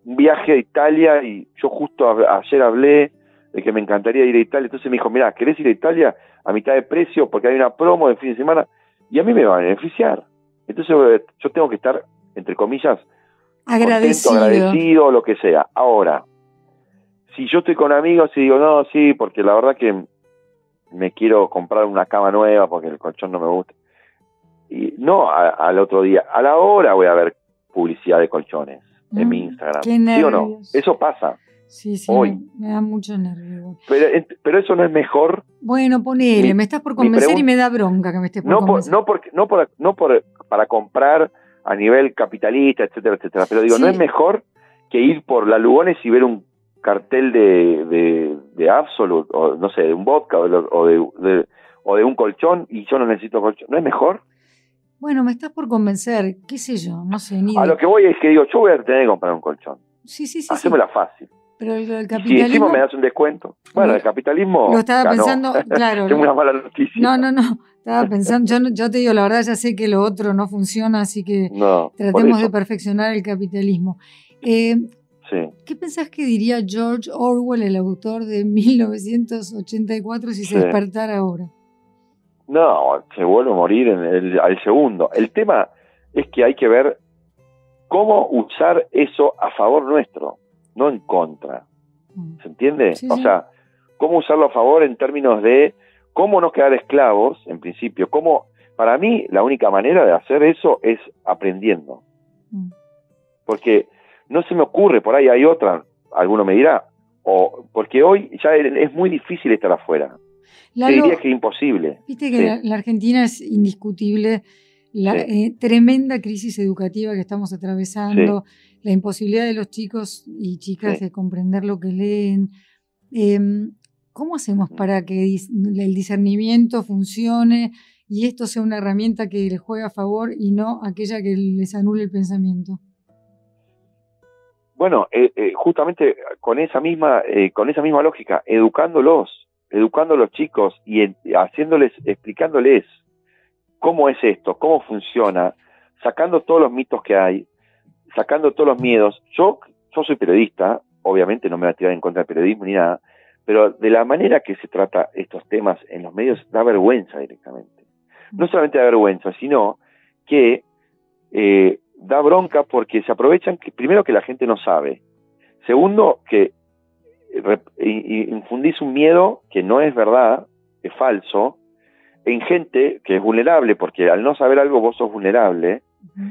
un viaje a Italia y yo justo ayer hablé de que me encantaría ir a Italia. Entonces me dijo, mira, ¿querés ir a Italia a mitad de precio porque hay una promo de fin de semana? Y a mí me va a beneficiar. Entonces eh, yo tengo que estar, entre comillas, agradecido, agradecido lo que sea. Ahora, si yo estoy con amigos y digo, no, sí, porque la verdad que me quiero comprar una cama nueva porque el colchón no me gusta. Y no al otro día, a la hora voy a ver publicidad de colchones en mi mm, Instagram. ¿Sí o no? Eso pasa. Sí, sí, hoy. Me, da mucho nervio. Pero, pero eso no es mejor. Bueno, ponele, me estás por convencer y me da bronca que me estés por no convencer. no, por, no, por, no por, para comprar a nivel capitalista, etcétera, etcétera. Pero digo, no es mejor que ir por la Lugones y ver un cartel de, de, de Absolute, o no sé, de un vodka, o de, o de un colchón, y yo no necesito colchón. ¿No es mejor? Bueno, me estás por convencer, qué sé yo, no sé. Ni a lo que voy es que digo, yo voy a tener que comprar un colchón. Sí, sí, sí. Hacémela fácil. Pero el, capitalismo. Si encima me das un descuento. Bueno, el capitalismo. Lo estaba pensando, claro. Tengo una mala noticia. No, no, no. Estaba pensando, yo, yo te digo, la verdad, ya sé que lo otro no funciona, así que tratemos de perfeccionar el capitalismo. Eh, sí. ¿Qué pensás que diría George Orwell, el autor de 1984, si se despertara ahora? No, se vuelve a morir en el, al segundo. El tema es que hay que ver cómo usar eso a favor nuestro no en contra. Mm. ¿Se entiende? o sea, cómo usarlo a favor en términos de cómo no quedar esclavos, en principio, cómo, para mí la única manera de hacer eso es aprendiendo. Mm. Porque no se me ocurre, por ahí hay otra, alguno me dirá, o porque hoy ya es muy difícil estar afuera. diría que es imposible. Viste que la, Argentina es indiscutible la eh, tremenda crisis educativa que estamos atravesando, la imposibilidad de los chicos y chicas de comprender lo que leen. Em, ¿Cómo hacemos para que el discernimiento funcione y esto sea una herramienta que les juegue a favor y no aquella que les anule el pensamiento? Bueno, eh, eh, justamente con esa misma con esa misma lógica, educándolos, educando a los chicos y haciéndoles, explicándoles cómo es esto, cómo funciona, sacando todos los mitos que hay, sacando todos los miedos. Yo, yo soy periodista, obviamente no me voy a tirar en contra del periodismo ni nada, pero de la manera que se trata estos temas en los medios da vergüenza directamente. No solamente da vergüenza, sino que eh, da bronca porque se aprovechan que primero que la gente no sabe, segundo que infundís un miedo que no es verdad, es falso, en gente que es vulnerable, porque al no saber algo vos sos vulnerable,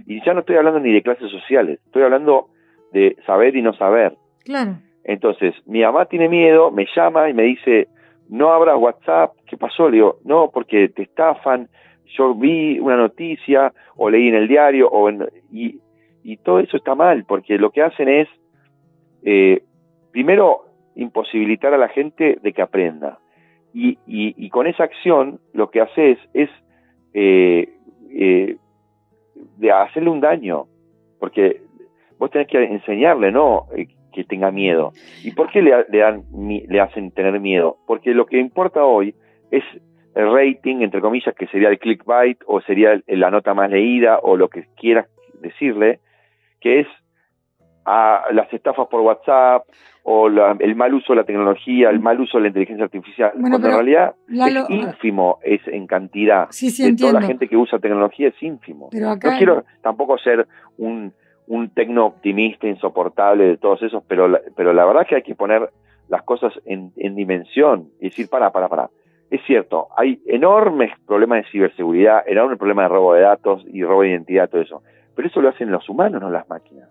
y ya no estoy hablando ni de clases sociales, estoy hablando de saber y no saber. Claro. Entonces, mi mamá tiene miedo, me llama y me dice, no abras WhatsApp, ¿qué pasó? Le digo, no, porque te estafan, yo vi una noticia o leí en el diario, o y, y todo eso está mal, porque lo que hacen es, eh, primero, imposibilitar a la gente de que aprenda. Y, y, con esa acción lo que haces es eh, eh, de hacerle un daño, porque vos tenés que enseñarle, ¿no? Eh, que tenga miedo. ¿Y por qué le, le, dan, le hacen tener miedo? Porque lo que importa hoy es el rating, entre comillas, que sería el clickbait o sería la nota más leída o lo que quieras decirle, que es a las estafas por WhatsApp o el mal uso de la tecnología, el mal uso de la inteligencia artificial, cuando en realidad es ínfimo es en cantidad. de toda la gente que usa tecnología es ínfimo. no quiero tampoco ser un, un tecno optimista insoportable de todos esos, pero la, pero la verdad es que hay que poner las cosas en, en dimensión y decir, para, para, para. Es cierto, hay enormes problemas de ciberseguridad, enormes problemas de robo de datos y robo de identidad, todo eso. Pero eso lo hacen los humanos, no las máquinas.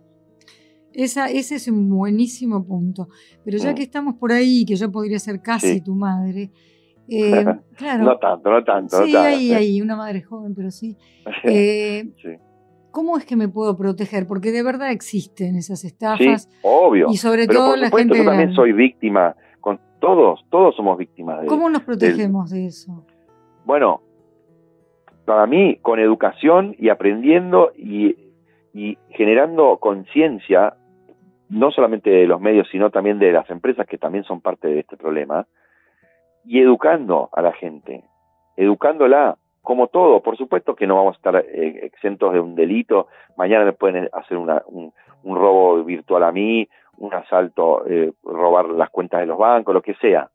Esa, ese es un buenísimo punto. Pero ya mm. que estamos por ahí, que yo podría ser casi tu madre, eh, claro. no tanto, no tanto. Sí, ahí, ahí, una madre joven, pero sí. Eh, sí. ¿Cómo es que me puedo proteger? Porque de verdad existen esas estafas. Sí, obvio. Y sobre todo la gente. Yo también soy víctima. Con todos, todos somos víctimas de ¿Cómo nos protegemos de eso? Bueno, para mí, con educación y aprendiendo y, y generando conciencia no solamente de los medios, sino también de las empresas que también son parte de este problema, y educando a la gente, educándola, como todo, por supuesto que no vamos a estar eh, exentos de un delito, mañana me pueden hacer un, robo virtual a mí, un asalto, eh, robar las cuentas de los bancos, lo que sea.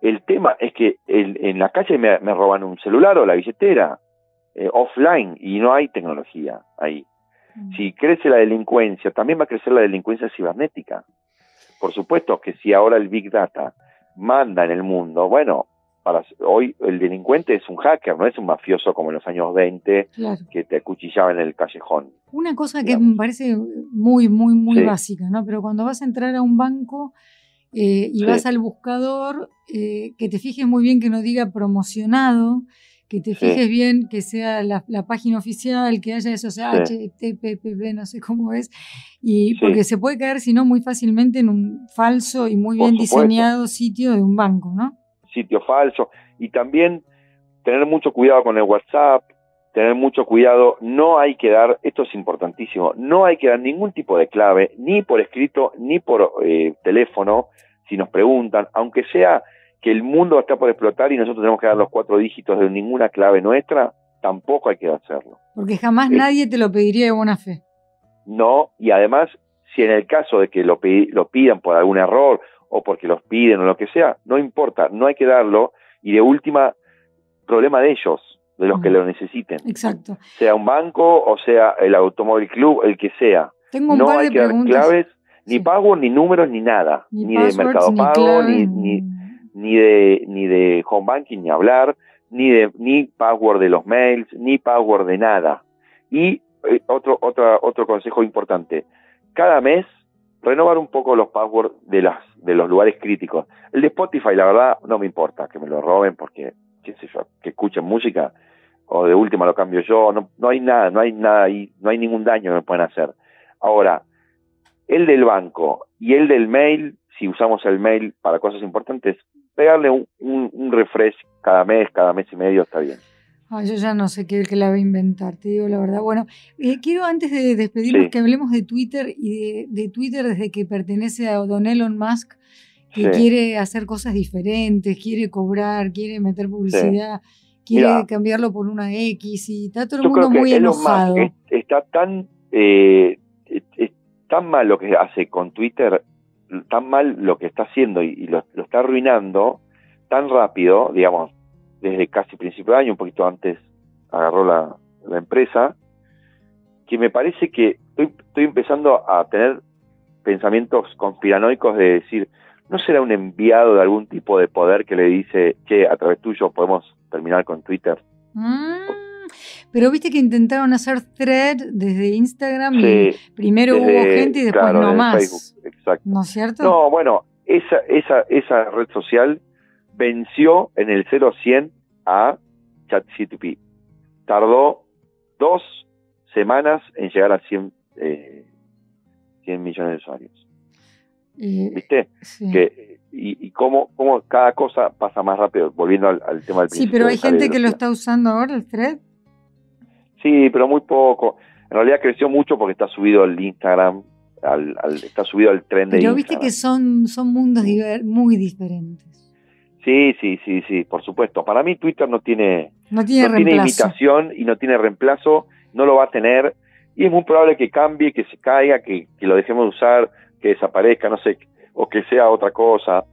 El tema es que en la calle me, roban un celular o la billetera, eh, offline, y no hay tecnología ahí. Mm. Si crece la delincuencia, también va a crecer la delincuencia cibernética. Por supuesto que si ahora el Big Data manda en el mundo, bueno, para hoy el delincuente es un hacker, no es un mafioso como en los años 20 que te acuchillaba en el callejón. Una cosa que me parece muy, muy, muy básica, ¿no? Pero cuando vas a entrar a un banco eh, y vas al buscador, eh, que te fijes muy bien que no diga promocionado, que te fijes bien que sea la, página oficial, que haya eso, o sea, HTTP, no sé cómo es, y porque se puede caer, si no, muy fácilmente en un falso y muy bien diseñado sitio de un banco, ¿no? Sitio falso, y también tener mucho cuidado con el WhatsApp, tener mucho cuidado, no hay que dar, esto es importantísimo, no hay que dar ningún tipo de clave, ni por escrito, ni por eh, teléfono, si nos preguntan, aunque sea que el mundo está por explotar y nosotros tenemos que dar los cuatro dígitos de ninguna clave nuestra, tampoco hay que hacerlo. Porque jamás nadie te lo pediría de buena fe. No, y además, si en el caso de que lo, lo pidan por algún error o porque los piden o lo que sea, no importa, no hay que darlo y de última, problema de ellos, de los que lo necesiten. Exacto. Sea un banco o sea el automóvil club, el que sea. Tengo un no hay que dar claves, ni pago, ni números, ni nada. Ni, de mercado pago, ni, ni, ni de, ni de home banking ni hablar, ni de, ni password de los mails, ni password de nada. Y eh, otro, otro, otro consejo importante, cada mes renovar un poco los passwords de las, de los lugares críticos. El de Spotify, la verdad, no me importa que me lo roben porque, qué sé yo, que escuchen música, o de última lo cambio yo, no, no hay nada, no hay nada ahí, no hay ningún daño que me pueden hacer. Ahora, el del banco y el del mail, si usamos el mail para cosas importantes, pegarle un, un, refresh cada mes, cada mes y medio está bien. yo ya no sé qué, la voy a inventar, te digo la verdad. Bueno, eh, quiero antes de despedirnos que hablemos de Twitter y de, Twitter desde que pertenece a Don Elon Musk, que quiere hacer cosas diferentes, quiere cobrar, quiere meter publicidad, quiere cambiarlo por una X y está todo el mundo muy enojado. está tan, eh, tan mal lo que hace con Twitter tan mal lo que está haciendo y, lo, está arruinando tan rápido, digamos, desde casi principio de año, un poquito antes agarró la, empresa, que me parece que estoy, empezando a tener pensamientos conspiranoicos de decir, ¿no será un enviado de algún tipo de poder que le dice que a través tuyo podemos terminar con Twitter? Mm. Pero viste que intentaron hacer thread desde Instagram y primero hubo gente y después no más. ¿No es cierto? No, bueno, esa, esa, esa red social venció en el 0-100 a ChatGPT. Tardó dos semanas en llegar a 100, eh, 100 millones de usuarios. ¿Viste? Que, y, y cómo, cómo, cada cosa pasa más rápido, volviendo al, tema del Sí, pero hay gente que lo está usando ahora, el thread. Sí, pero muy poco. En realidad creció mucho porque está subido al Instagram, al, está subido al tren de Pero viste que son, son mundos muy diferentes. Sí, sí, sí, sí, por supuesto. Para mí Twitter no tiene, no tiene, tiene imitación y no tiene reemplazo, no lo va a tener y es muy probable que cambie, que se caiga, que, que lo dejemos de usar, que desaparezca, no sé, o que sea otra cosa.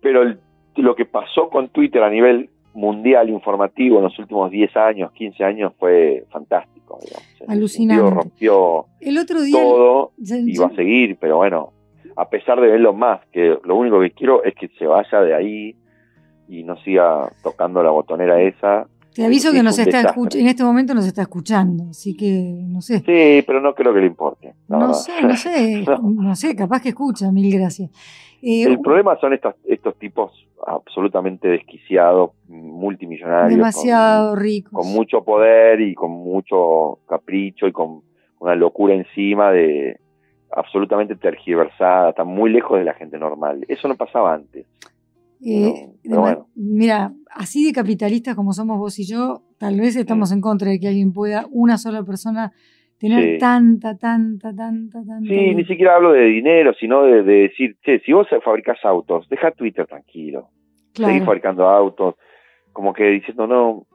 Pero lo que pasó con Twitter a nivel mundial informativo en los últimos 10 años, 15 años fue fantástico. Alucinante. Rompió el otro día, todo y va a seguir, pero bueno, a pesar de verlo más, que lo único que quiero es que se vaya de ahí y no siga tocando la botonera esa. Te aviso que nos está en este momento nos está escuchando, así que no sé. Sí, pero no creo que le importe. No sé, no sé, no. sé, capaz que escucha, mil gracias. Eh, el problema son estos, estos tipos absolutamente desquiciados, multimillonarios. Demasiado ricos. Con mucho poder y con mucho capricho y con una locura encima de absolutamente tergiversada, están muy lejos de la gente normal. Eso no pasaba antes. Eh, mira, así de capitalistas como somos vos y yo, tal vez estamos mm. en contra de que alguien pueda, una sola persona, tener tanta, tanta, tanta, tanta. Sí, ni siquiera hablo de dinero, sino de, decir, che, si vos fabricas autos, deja Twitter tranquilo. Claro. Seguir fabricando autos, como que diciendo, no,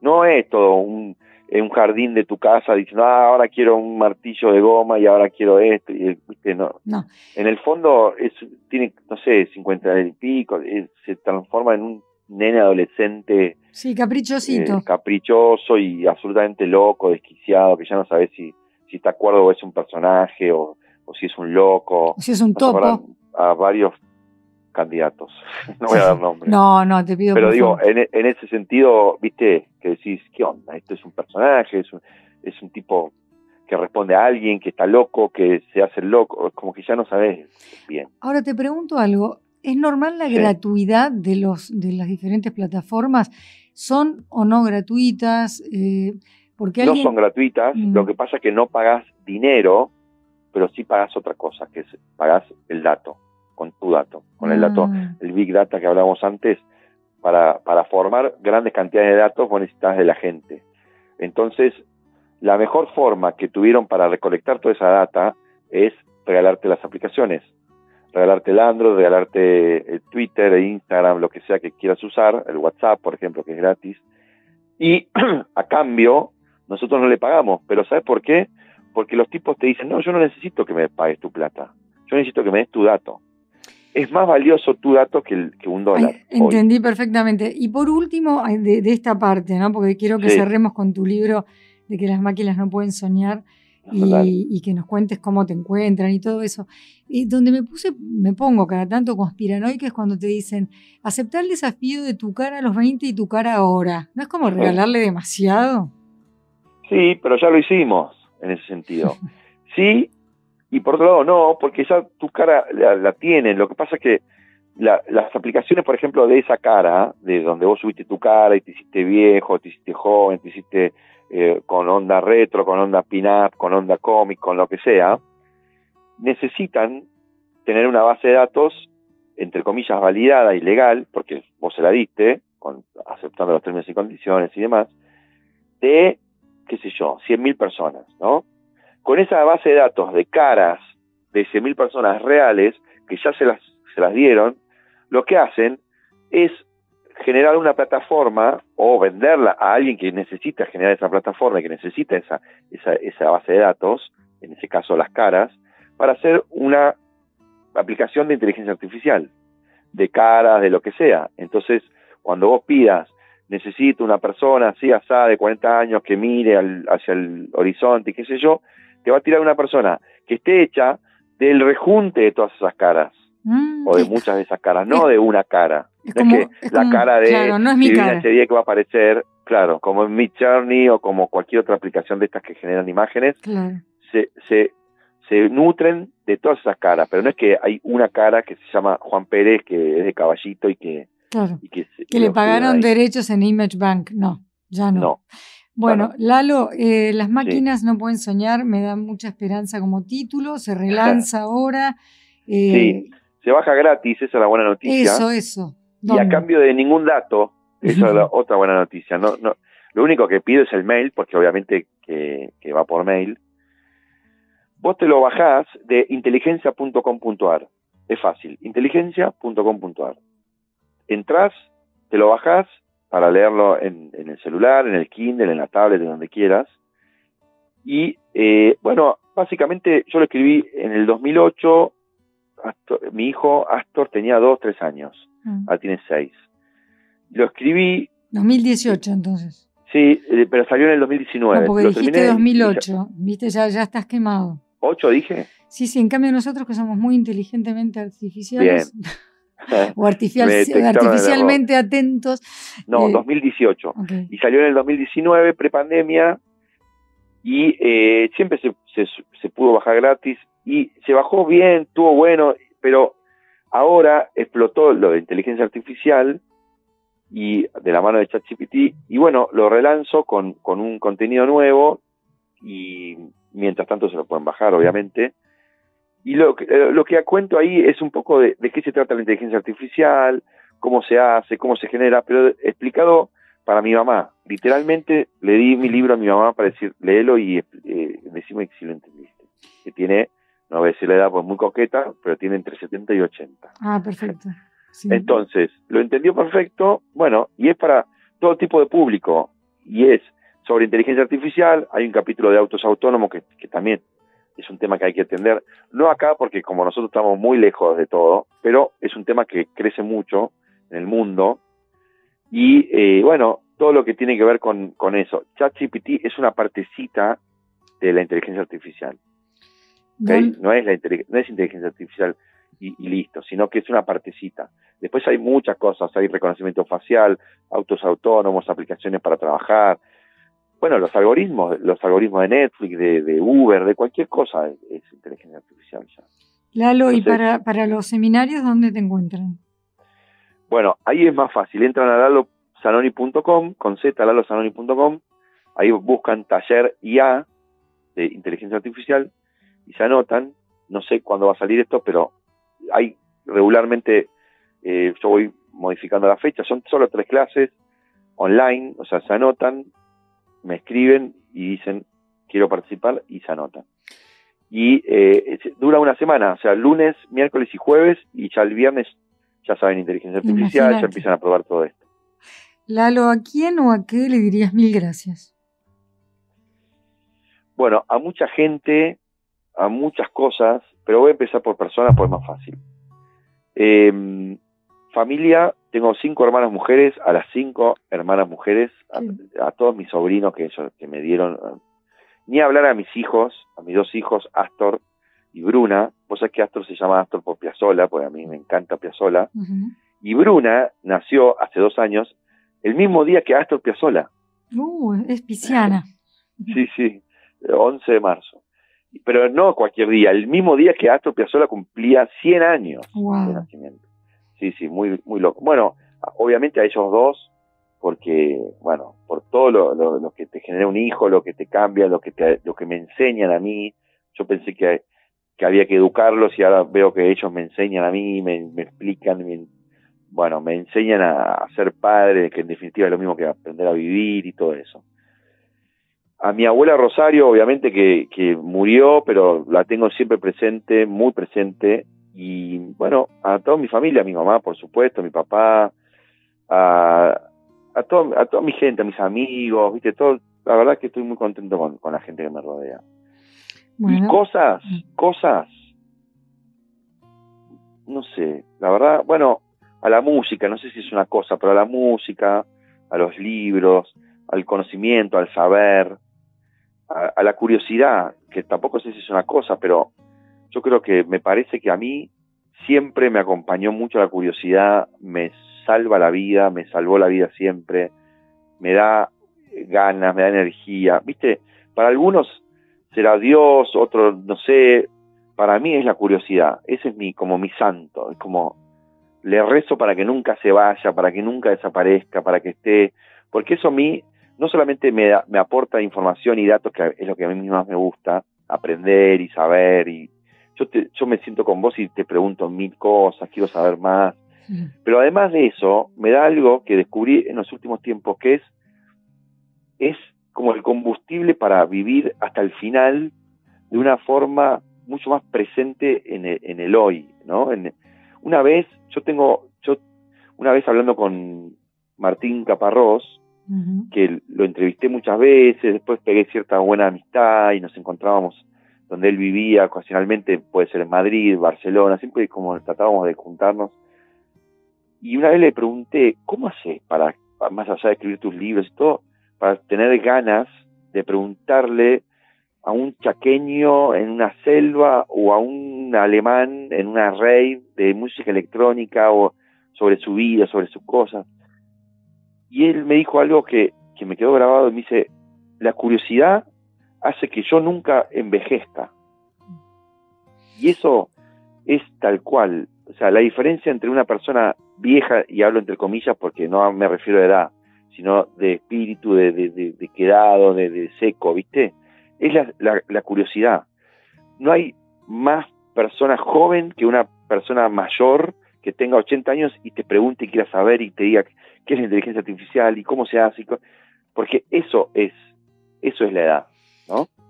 no es todo un. un jardín de tu casa diciendo, ah, ahora quiero un martillo de goma y ahora quiero esto. Y, No. no. En el fondo es, tiene, no sé, 50 y pico, se transforma en un nene adolescente. Sí, caprichosito. Eh, caprichoso y absolutamente loco, desquiciado, que ya no sabes si, si está acuerdo o es un personaje o, o si es un loco. O si es un topo. A, varios candidatos. no voy a dar nombres. No, no, te pido. Pero digo, en, en, ese sentido, viste, que decís, ¿qué onda? Esto es un personaje, es un, es un tipo que responde a alguien, que está loco, que se hace loco, como que ya no sabes bien. Ahora te pregunto algo, ¿Es normal la gratuidad de, los, de las diferentes plataformas? ¿Son o no gratuitas? Eh, porque No son gratuitas, mm. lo que pasa es que no pagas dinero, pero sí pagas otra cosa, que es pagas el dato, con tu dato, con el dato, ah. el Big Data que hablábamos antes, para, para formar grandes cantidades de datos vos necesitas de la gente. Entonces, la mejor forma que tuvieron para recolectar toda esa data es regalarte las aplicaciones regalarte el Android, regalarte el Twitter, el Instagram, lo que sea que quieras usar, el WhatsApp, por ejemplo, que es gratis. Y a cambio, nosotros no le pagamos. Pero ¿sabes por qué? Porque los tipos te dicen, no, yo no necesito que me pagues tu plata. Yo necesito que me des tu dato. Es más valioso tu dato que, que un dólar. entendí perfectamente. Y por último, de, esta parte, ¿no? Porque quiero que cerremos con tu libro de que las máquinas no pueden soñar y, que nos cuentes cómo te encuentran y todo eso. Y donde me puse, me pongo cada tanto conspiranoica es cuando te dicen, aceptar el desafío de tu cara a los 20 y tu cara ahora. ¿No es como regalarle demasiado? Sí, pero ya lo hicimos en ese sentido. Sí, y por otro lado no, porque ya tu cara la, tienen. Lo que pasa es que las aplicaciones, por ejemplo, de esa cara, de donde vos subiste tu cara y te hiciste viejo, te hiciste joven, te hiciste eh, con onda retro, con onda pin-up, con onda cómic, con lo que sea, necesitan tener una base de datos, entre comillas, validada y legal, porque vos se la diste, con, aceptando los términos y condiciones y demás, de, qué sé yo, 100.000 personas, ¿no? Con esa base de datos de caras de 100.000 personas reales, que ya se las, se las dieron, lo que hacen es generar una plataforma o venderla a alguien que necesita generar esa plataforma y que necesita esa, esa, esa base de datos, en ese caso las caras, para hacer una aplicación de inteligencia artificial, de caras, de lo que sea. Entonces, cuando vos pidas, necesito una persona así, asada, de 40 años, que mire hacia el horizonte, qué sé yo, te va a tirar una persona que esté hecha del rejunte de todas esas caras, mm, o de muchas de esas caras, no de una cara. Es, que la cara de claro, no es mi cara. que va a aparecer, claro, como en Mid Journey o como cualquier otra aplicación de estas que generan imágenes, se, se, se nutren de todas esas caras, pero no es que hay una cara que se llama Juan Pérez, que es de caballito y que... que, le pagaron derechos en Image Bank, no, ya no. Bueno, Lalo, eh, las máquinas no pueden soñar, me da mucha esperanza como título, se relanza ahora. Eh, sí, se baja gratis, esa es la buena noticia. Eso, eso. Y a cambio de ningún dato, esa es la otra buena noticia. No, no, lo único que pido es el mail, porque obviamente que, va por mail. Vos te lo bajás de inteligencia.com.ar. Es fácil, inteligencia.com.ar. Entrás, te lo bajás para leerlo en, el celular, en el Kindle, en la tablet, en donde quieras. Y eh, bueno, básicamente yo lo escribí en el 2008. mi hijo Astor tenía dos, tres años. Mm. ahora tiene seis. Lo escribí... 2018 entonces. Sí, eh, pero salió en el 2019. No, porque dijiste 2008, viste, ya, ya estás quemado. ¿Ocho dije? Sí, sí, en cambio nosotros que somos muy inteligentemente artificiales... o artificialmente atentos. No, 2018. Eh, y salió en el 2019, prepandemia, y eh, siempre se, se, se, pudo bajar gratis, y se bajó bien, estuvo bueno, pero Ahora explotó lo de inteligencia artificial y de la mano de ChatGPT y bueno, lo relanzo con, con un contenido nuevo y mientras tanto se lo pueden bajar obviamente. Y lo que, eh, lo que cuento ahí es un poco de, qué se trata la inteligencia artificial, cómo se hace, cómo se genera, pero explicado para mi mamá. Literalmente le di mi libro a mi mamá para decir, léelo y eh, decime si lo entendiste. Que tiene no voy a decir la edad, pues muy coqueta, pero tiene entre 70 y 80. Ah, perfecto. Entonces, lo entendió perfecto, bueno, y es para todo tipo de público, y es sobre inteligencia artificial, hay un capítulo de autos autónomos que, que también es un tema que hay que atender. No acá porque como nosotros estamos muy lejos de todo, pero es un tema que crece mucho en el mundo. Y eh, bueno, todo lo que tiene que ver con, con eso. ChatGPT es una partecita de la inteligencia artificial. No, es la no es inteligencia artificial y, listo, sino que es una partecita. Después hay muchas cosas, hay reconocimiento facial, autos autónomos, aplicaciones para trabajar. Bueno, los algoritmos, los algoritmos de Netflix, de, Uber, de cualquier cosa es, inteligencia artificial ya. Lalo, ¿y para, para los seminarios dónde te encuentran? Bueno, ahí es más fácil. Entran a lalosanoni.com, con z, lalosanoni.com. Ahí buscan taller IA de inteligencia artificial y se anotan. No sé cuándo va a salir esto, pero hay regularmente, eh, yo voy modificando la fecha. Son solo tres clases online, o sea, se anotan, me escriben y dicen quiero participar y se anotan. Y eh, dura una semana, o sea, lunes, miércoles y jueves, y ya el viernes ya saben inteligencia artificial, ya empiezan a probar todo esto. Lalo, ¿a quién o a qué le dirías mil gracias? Bueno, a mucha gente, a muchas cosas, pero voy a empezar por personas porque es más fácil. Em, familia, tengo cinco hermanas mujeres, a las cinco hermanas mujeres, a, todos mis sobrinos que, que me dieron, ni hablar a mis hijos, a mis dos hijos, Astor, y Bruna, vos sabés que Astor se llama Astor por Piazzola, porque a mí me encanta Piazzola, y Bruna nació hace dos años el mismo día que Astor Piazzola. Uh, es pisciana. sí, sí, 11 de marzo. Pero no cualquier día, el mismo día que Astor Piazzola cumplía 100 años de nacimiento. Sí, sí, muy, muy loco. Bueno, obviamente a ellos dos, porque, bueno, por todo lo, lo, que te genera un hijo, lo que te cambia, lo que, te, lo que me enseñan a mí, yo pensé que que había que educarlos y ahora veo que ellos me enseñan a mí, me, explican, bueno, me enseñan a, ser padre, que en definitiva es lo mismo que aprender a vivir y todo eso. A mi abuela Rosario, obviamente que, que murió, pero la tengo siempre presente, muy presente, y bueno, a toda mi familia, a mi mamá, por supuesto, a mi papá, a, a, todo, a toda mi gente, a mis amigos, viste, todo, la verdad que estoy muy contento con, con la gente que me rodea. Y cosas, cosas, no sé, la verdad, bueno, a la música, no sé si es una cosa, pero a la música, a los libros, al conocimiento, al saber, a, la curiosidad, que tampoco sé si es una cosa, pero yo creo que me parece que a mí siempre me acompañó mucho la curiosidad, me salva la vida, me salvó la vida siempre, me da ganas, me da energía. Viste, para algunos será Dios, otro, no sé, para mí es la curiosidad, ese es mi, como mi santo, es como, le rezo para que nunca se vaya, para que nunca desaparezca, para que esté, porque eso a mí no solamente me, me aporta información y datos, que es lo que a mí más me gusta, aprender y saber, y yo, te, yo me siento con vos y te pregunto mil cosas, quiero saber más, pero además de eso, me da algo que descubrí en los últimos tiempos, que es, es como el combustible para vivir hasta el final de una forma mucho más presente en el, en el hoy, ¿no? En, una vez, yo tengo, yo una vez hablando con Martín Caparrós, que lo entrevisté muchas veces, después pegué cierta buena amistad y nos encontrábamos donde él vivía ocasionalmente, puede ser en Madrid, Barcelona, siempre como tratábamos de juntarnos. Y una vez le pregunté, ¿cómo haces para, más allá de escribir tus libros y todo, para tener ganas de preguntarle a un chaqueño en una selva o a un alemán en una rave de música electrónica o sobre su vida, sobre sus cosas. Y él me dijo algo que, que me quedó grabado y me dice, la curiosidad hace que yo nunca envejezca. Y eso es tal cual. O sea, la diferencia entre una persona vieja, y hablo entre comillas porque no me refiero a edad, sino de espíritu, de, de, quedado, de, seco, ¿viste? Es la, la, curiosidad. No hay más persona joven que una persona mayor que tenga 80 años y te pregunte y quiera saber y te diga qué es la inteligencia artificial y cómo se hace, porque eso es, eso es la edad.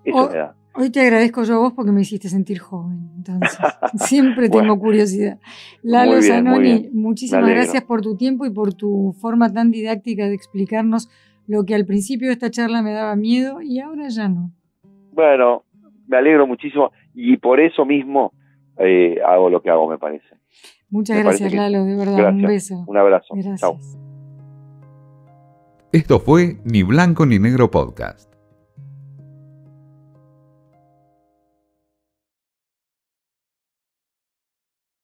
Eso. Hoy te agradezco yo a vos porque me hiciste sentir joven, entonces siempre tengo curiosidad. Lalo Zanoni, muchísimas gracias por tu tiempo y por tu forma tan didáctica de explicarnos lo que al principio de esta charla me daba miedo y ahora ya no. Bueno, me alegro muchísimo y por eso mismo eh, hago lo que hago, me parece. Muchas gracias, Lalo, de verdad. Un beso. Un abrazo. Gracias. Esto fue Ni Blanco ni Negro Podcast.